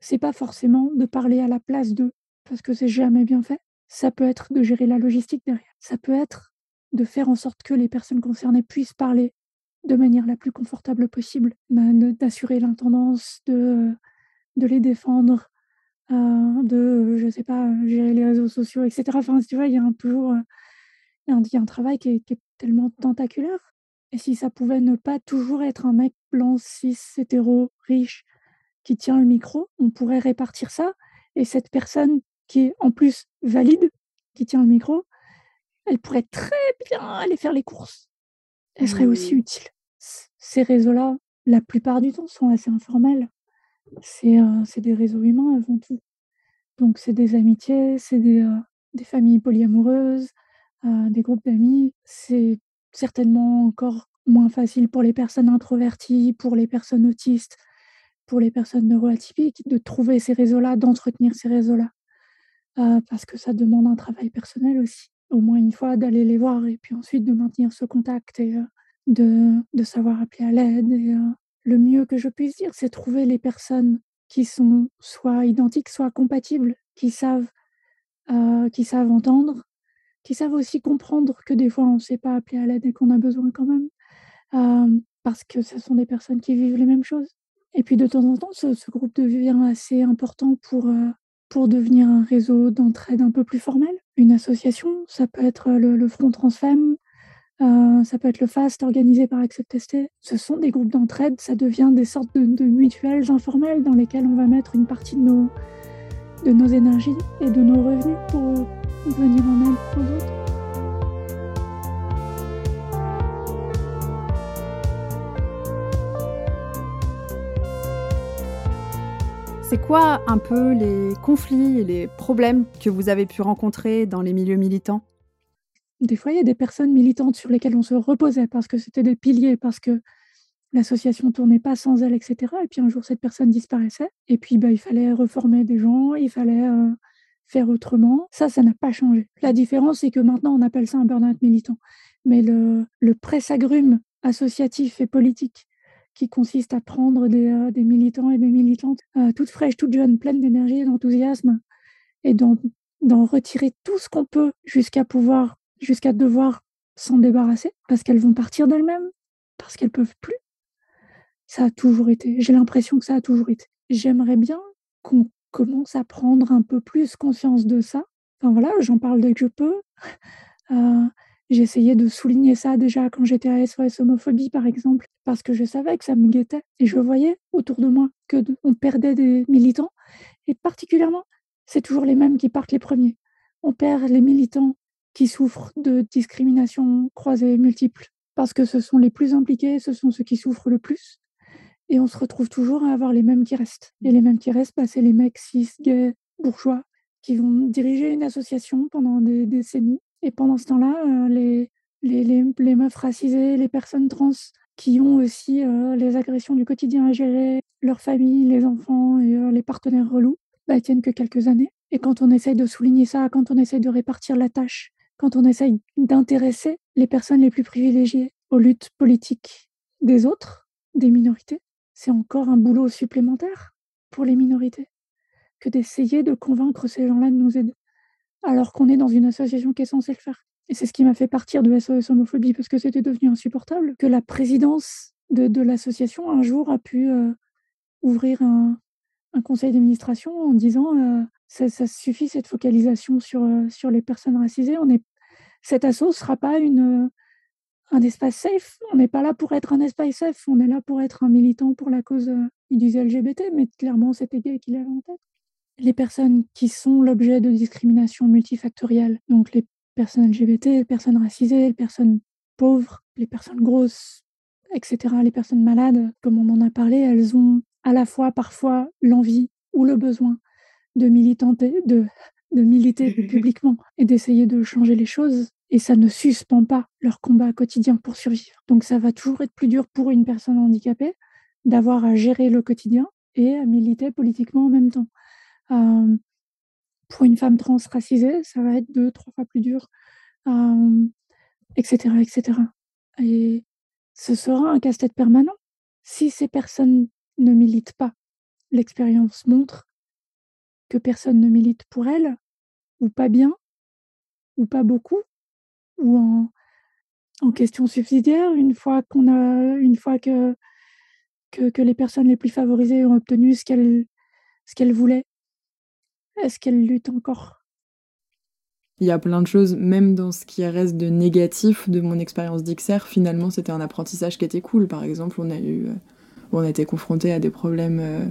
c'est pas forcément de parler à la place d'eux, parce que c'est jamais bien fait. Ça peut être de gérer la logistique derrière. Ça peut être de faire en sorte que les personnes concernées puissent parler de manière la plus confortable possible, bah, d'assurer l'intendance, de, les défendre, euh, de, je sais pas, gérer les réseaux sociaux, etc. Enfin, tu vois, il y a un, toujours un travail qui est, tellement tentaculaire. Et si ça pouvait ne pas toujours être un mec blanc, cis, hétéro, riche, qui tient le micro, on pourrait répartir ça. Et cette personne qui est en plus valide, qui tient le micro, elle pourrait très bien aller faire les courses. Elle serait aussi mmh. utile. Ces réseaux-là, la plupart du temps, sont assez informels. C'est euh, des réseaux humains avant tout. Donc, c'est des amitiés, c'est des, euh, des, familles polyamoureuses, euh, des groupes d'amis. C'est certainement encore moins facile pour les personnes introverties, pour les personnes autistes, pour les personnes neuroatypiques, de trouver ces réseaux-là, d'entretenir ces réseaux-là. Parce que ça demande un travail personnel aussi au moins une fois d'aller les voir et puis ensuite de maintenir ce contact et de, de, savoir appeler à l'aide. Et le mieux que je puisse dire, c'est trouver les personnes qui sont soit identiques, soit compatibles, qui savent, qui savent entendre, qui savent aussi comprendre que des fois on ne sait pas appeler à l'aide et qu'on a besoin quand même, parce que ce sont des personnes qui vivent les mêmes choses. Et puis de temps en temps, ce, ce groupe devient assez important pour, pour devenir un réseau d'entraide un peu plus formel? Une association, ça peut être le, Front Transfemme, euh, ça peut être le FAST organisé par Accept Ce sont des groupes d'entraide, ça devient des sortes de, de, mutuelles informelles dans lesquelles on va mettre une partie de nos, de nos énergies et de nos revenus pour venir en aide aux autres. C'est quoi un peu les conflits et les problèmes que vous avez pu rencontrer dans les milieux militants? Des fois, il y a des personnes militantes sur lesquelles on se reposait parce que c'était des piliers, parce que l'association tournait pas sans elles, etc. Et puis un jour, cette personne disparaissait. Et puis, bah, il fallait reformer des gens, il fallait euh, faire autrement. Ça, ça n'a pas changé. La différence, c'est que maintenant, on appelle ça un burn-out militant. Mais le, le presse-agrume associatif et politique qui consiste à prendre des, euh, militants et des militantes euh, toutes fraîches, toutes jeunes, pleines d'énergie et d'enthousiasme, et d'en retirer tout ce qu'on peut jusqu'à pouvoir, jusqu'à devoir s'en débarrasser, parce qu'elles vont partir d'elles-mêmes, parce qu'elles peuvent plus. Ça a toujours été. J'ai l'impression que ça a toujours été. J'aimerais bien qu'on commence à prendre un peu plus conscience de ça. Enfin voilà, j'en parle dès que je peux. *laughs* Euh, J'essayais de souligner ça déjà quand j'étais à SOS homophobie, par exemple, parce que je savais que ça me guettait. Et je voyais autour de moi que on perdait des militants. Et particulièrement, c'est toujours les mêmes qui partent les premiers. On perd les militants qui souffrent de discrimination croisée multiple, parce que ce sont les plus impliqués, ce sont ceux qui souffrent le plus. Et on se retrouve toujours à avoir les mêmes qui restent. Et les mêmes qui restent, bah, c'est les mecs cis, gays, bourgeois, qui vont diriger une association pendant des décennies et pendant ce temps-là, euh, les, les, meufs racisées, les personnes trans qui ont aussi euh, les agressions du quotidien à gérer, leur famille, les enfants et euh, les partenaires relous, bah, tiennent que quelques années. Et quand on essaye de souligner ça, quand on essaye de répartir la tâche, quand on essaye d'intéresser les personnes les plus privilégiées aux luttes politiques des autres, des minorités, c'est encore un boulot supplémentaire pour les minorités que d'essayer de convaincre ces gens-là de nous aider alors qu'on est dans une association qui est censée le faire. Et c'est ce qui m'a fait partir de SOS Homophobie parce que c'était devenu insupportable que la présidence de, l'association un jour a pu euh, ouvrir un, conseil d'administration en disant euh, ça, suffit cette focalisation sur, euh, sur les personnes racisées. On est, cet asso ne sera pas une, un espace safe. On n'est pas là pour être un espace safe. On est là pour être un militant pour la cause, il disait LGBT, mais clairement c'était gay qu'il avait en tête les personnes qui sont l'objet de discrimination multifactorielle, donc les personnes LGBT, les personnes racisées, les personnes pauvres, les personnes grosses, etc., les personnes malades, comme on en a parlé, elles ont à la fois parfois l'envie ou le besoin de militanter, de, de militer *laughs* publiquement et d'essayer de changer les choses. Et ça ne suspend pas leur combat quotidien pour survivre. Donc ça va toujours être plus dur pour une personne handicapée d'avoir à gérer le quotidien et à militer politiquement en même temps. Pour une femme trans racisée, ça va être deux, trois fois plus dur, etc., etc. Et ce sera un casse-tête permanent. Si ces personnes ne militent pas, l'expérience montre que personne ne milite pour elles, ou pas bien, ou pas beaucoup, ou en, en question subsidiaire, une fois qu'on a une fois que, que, que, les personnes les plus favorisées ont obtenu ce qu'elles ce qu'elles voulaient, est-ce qu'elles luttent encore? Il y a plein de choses, même dans ce qui reste de négatif de mon expérience d'XR, finalement c'était un apprentissage qui était cool. Par exemple, on a eu, euh, on a été confronté à des problèmes euh,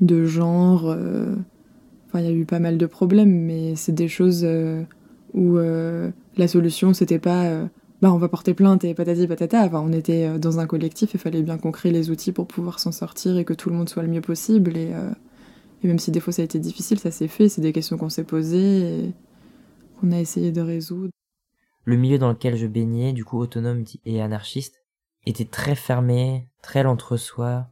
de, genre. Euh, enfin, il y a eu pas mal de problèmes, mais c'est des choses où la solution c'était pas bah on va porter plainte et patati patata. Enfin, on était dans un collectif, il fallait bien qu'on crée les outils pour pouvoir s'en sortir et que tout le monde soit le mieux possible. Et, et même si des fois ça a été difficile, ça s'est fait, c'est des questions qu'on s'est posées et qu'on a essayé de résoudre. Le milieu dans lequel je baignais, du coup autonome et anarchiste, était très fermé, très l'entre-soi.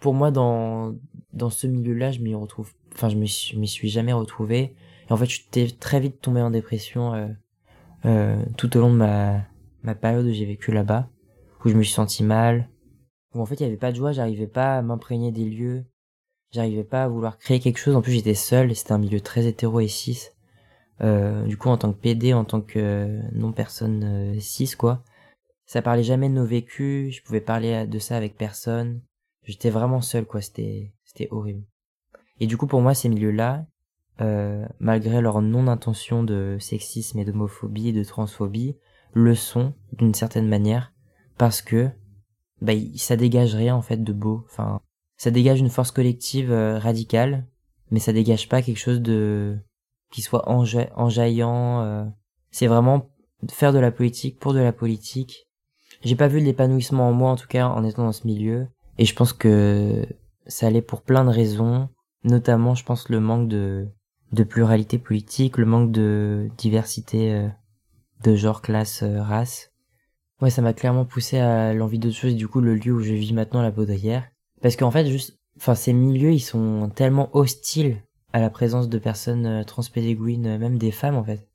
Pour moi, dans, dans ce milieu-là, je m'y retrouve, enfin, je m'y suis jamais retrouvé. Et en fait, je suis très vite tombé en dépression euh, euh, tout au long de ma, ma période où j'ai vécu là-bas, où je me suis senti mal, où en fait il n'y avait pas de joie, j'arrivais pas à m'imprégner des lieux, J'arrivais pas à vouloir créer quelque chose. En plus, j'étais seul. C'était un milieu très hétéro et cis. Euh, du coup, en tant que PD, en tant que non-personne euh, cis, quoi, ça parlait jamais de nos vécus. Je pouvais parler de ça avec personne. J'étais vraiment seul, quoi. C'était, c'était horrible. Et du coup, pour moi, ces milieux-là, euh, malgré leur non-intention de sexisme et d'homophobie et de transphobie, le sont d'une certaine manière parce que bah, ça dégage rien en fait de beau. Enfin, ça dégage une force collective euh, radicale, mais ça dégage pas quelque chose de qui soit enjaillant. Euh. C'est vraiment faire de la politique pour de la politique. J'ai pas vu l'épanouissement en moi en tout cas en étant dans ce milieu, et je pense que ça allait pour plein de raisons, notamment je pense le manque de de pluralité politique, le manque de diversité euh, de genre, classe, race. Ouais, ça m'a clairement poussé à l'envie d'autre chose. Du coup, le lieu où je vis maintenant, la Baudrière, parce qu'en fait, juste, enfin, ces milieux, ils sont tellement hostiles à la présence de personnes euh, transpédéguines, euh, même des femmes, en fait.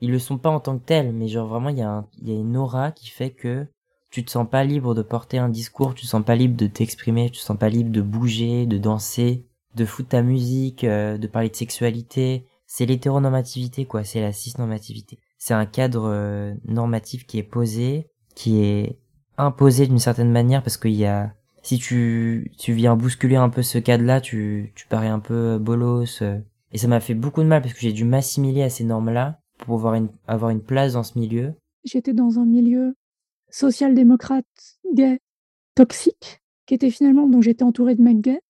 Ils le sont pas en tant que tels, mais genre vraiment, il y, a une aura qui fait que tu te sens pas libre de porter un discours, tu te sens pas libre de t'exprimer, tu te sens pas libre de bouger, de danser, de foutre ta musique, euh, de parler de sexualité. C'est l'hétéronormativité, quoi, c'est la cisnormativité. C'est un cadre normatif qui est posé, qui est imposé d'une certaine manière parce qu'il y a si tu, tu viens bousculer un peu ce cadre-là, tu, tu parais un peu bolos. Euh. Et ça m'a fait beaucoup de mal parce que j'ai dû m'assimiler à ces normes-là pour pouvoir une, avoir une place dans ce milieu. J'étais dans un milieu social-démocrate, gay, toxique, qui était finalement, donc j'étais entourée de mecs gays,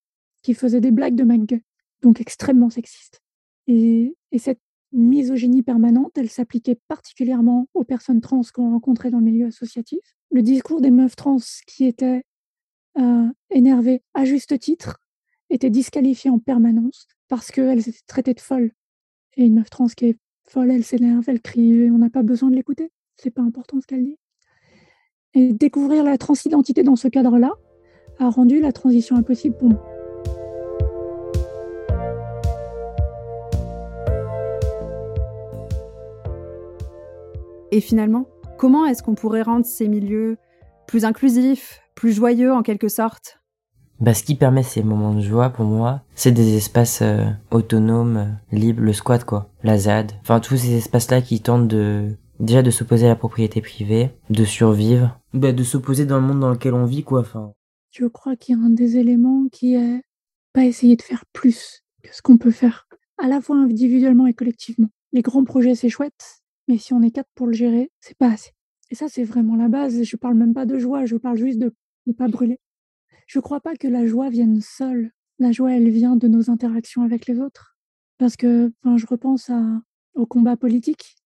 qui faisaient des blagues de mecs gays, donc extrêmement sexistes. Et, et cette misogynie permanente, elle s'appliquait particulièrement aux personnes trans qu'on rencontrait dans le milieu associatif. Le discours des meufs trans qui était euh, énervées à juste titre, étaient disqualifiées en permanence parce qu'elles étaient traitées de folles. Et une meuf trans qui est folle, elle s'énerve, elle crie, on n'a pas besoin de l'écouter. C'est pas important ce qu'elle dit. Et découvrir la transidentité dans ce cadre-là a rendu la transition impossible pour moi. Et finalement, comment est-ce qu'on pourrait rendre ces milieux plus inclusifs, plus joyeux en quelque sorte bah, ce qui permet ces moments de joie pour moi, c'est des espaces euh, autonomes, euh, libres, le squat quoi, la ZAD, enfin tous ces espaces-là qui tentent de déjà de s'opposer à la propriété privée, de survivre, bah, de s'opposer dans le monde dans lequel on vit quoi. Enfin. Je crois qu'il y a un des éléments qui est pas essayer de faire plus que ce qu'on peut faire, à la fois individuellement et collectivement. Les grands projets c'est chouette, mais si on est quatre pour le gérer, c'est pas assez. Et ça c'est vraiment la base. Je parle même pas de joie, je parle juste de ne pas brûler. Je ne crois pas que la joie vienne seule. La joie, elle vient de nos interactions avec les autres. Parce que enfin, je repense au combat politique.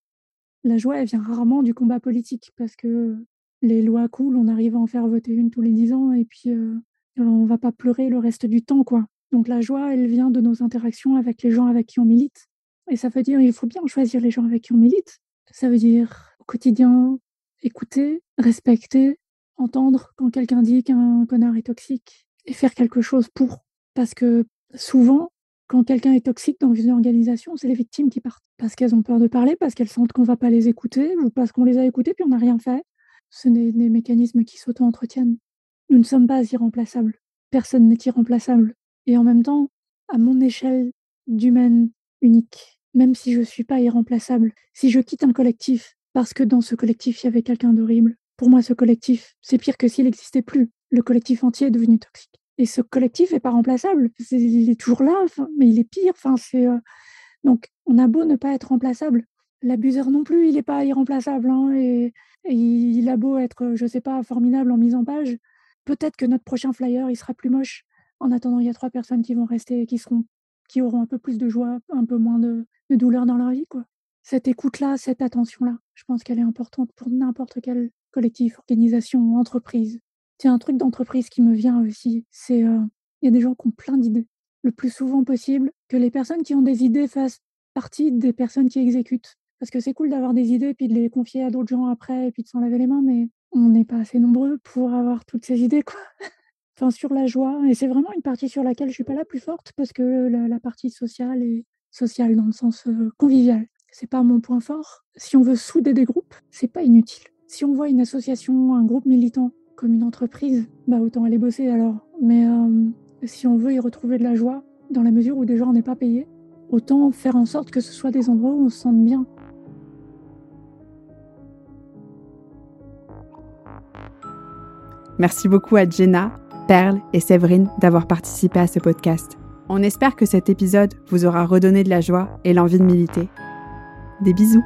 La joie, elle vient rarement du combat politique parce que les lois coulent, on arrive à en faire voter une tous les dix ans et puis euh, on va pas pleurer le reste du temps, quoi. Donc la joie, elle vient de nos interactions avec les gens avec qui on milite. Et ça veut dire, il faut bien choisir les gens avec qui on milite. Ça veut dire au quotidien, écouter, respecter, entendre quand quelqu'un dit qu'un connard est toxique et faire quelque chose pour. Parce que souvent, quand quelqu'un est toxique dans une organisation, c'est les victimes qui partent. Parce qu'elles ont peur de parler, parce qu'elles sentent qu'on ne va pas les écouter, ou parce qu'on les a écoutées puis on n'a rien fait. Ce sont des mécanismes qui s'auto-entretiennent. Nous ne sommes pas irremplaçables. Personne n'est irremplaçable. Et en même temps, à mon échelle d'humaine unique, même si je ne suis pas irremplaçable, si je quitte un collectif parce que dans ce collectif, il y avait quelqu'un d'horrible, pour moi, ce collectif, c'est pire que s'il n'existait plus. Le collectif entier est devenu toxique. Et ce collectif n'est pas remplaçable. il est toujours là, mais il est pire. Euh, Donc, on a beau ne pas être remplaçable. L'abuseur non plus, il n'est pas irremplaçable. Hein, et, il a beau être, je ne sais pas, formidable en mise en page. Peut-être que notre prochain flyer, il sera plus moche. En attendant, il y a trois personnes qui vont rester, qui seront, qui auront un peu plus de joie, un peu moins de, de douleur dans leur vie, quoi. Cette écoute-là, cette attention-là, je pense qu'elle est importante pour n'importe quel collectif, organisation, entreprise. Tiens, un truc d'entreprise qui me vient aussi, c'est euh, il y a des gens qui ont plein d'idées. Le plus souvent possible, que les personnes qui ont des idées fassent partie des personnes qui exécutent. Parce que c'est cool d'avoir des idées puis de les confier à d'autres gens après et puis de s'en laver les mains, mais on n'est pas assez nombreux pour avoir toutes ces idées, *laughs* enfin, sur la joie. Et c'est vraiment une partie sur laquelle je suis pas la plus forte parce que la, partie sociale est sociale dans le sens euh, convivial. C'est pas mon point fort. Si on veut souder des groupes, c'est pas inutile si on voit une association, un groupe militant comme une entreprise, bah autant aller bosser alors. Mais euh, si on veut y retrouver de la joie, dans la mesure où déjà on n'est pas payé, autant faire en sorte que ce soit des endroits où on se sente bien. Merci beaucoup à Jenna, Perle et Séverine d'avoir participé à ce podcast. On espère que cet épisode vous aura redonné de la joie et l'envie de militer. Des bisous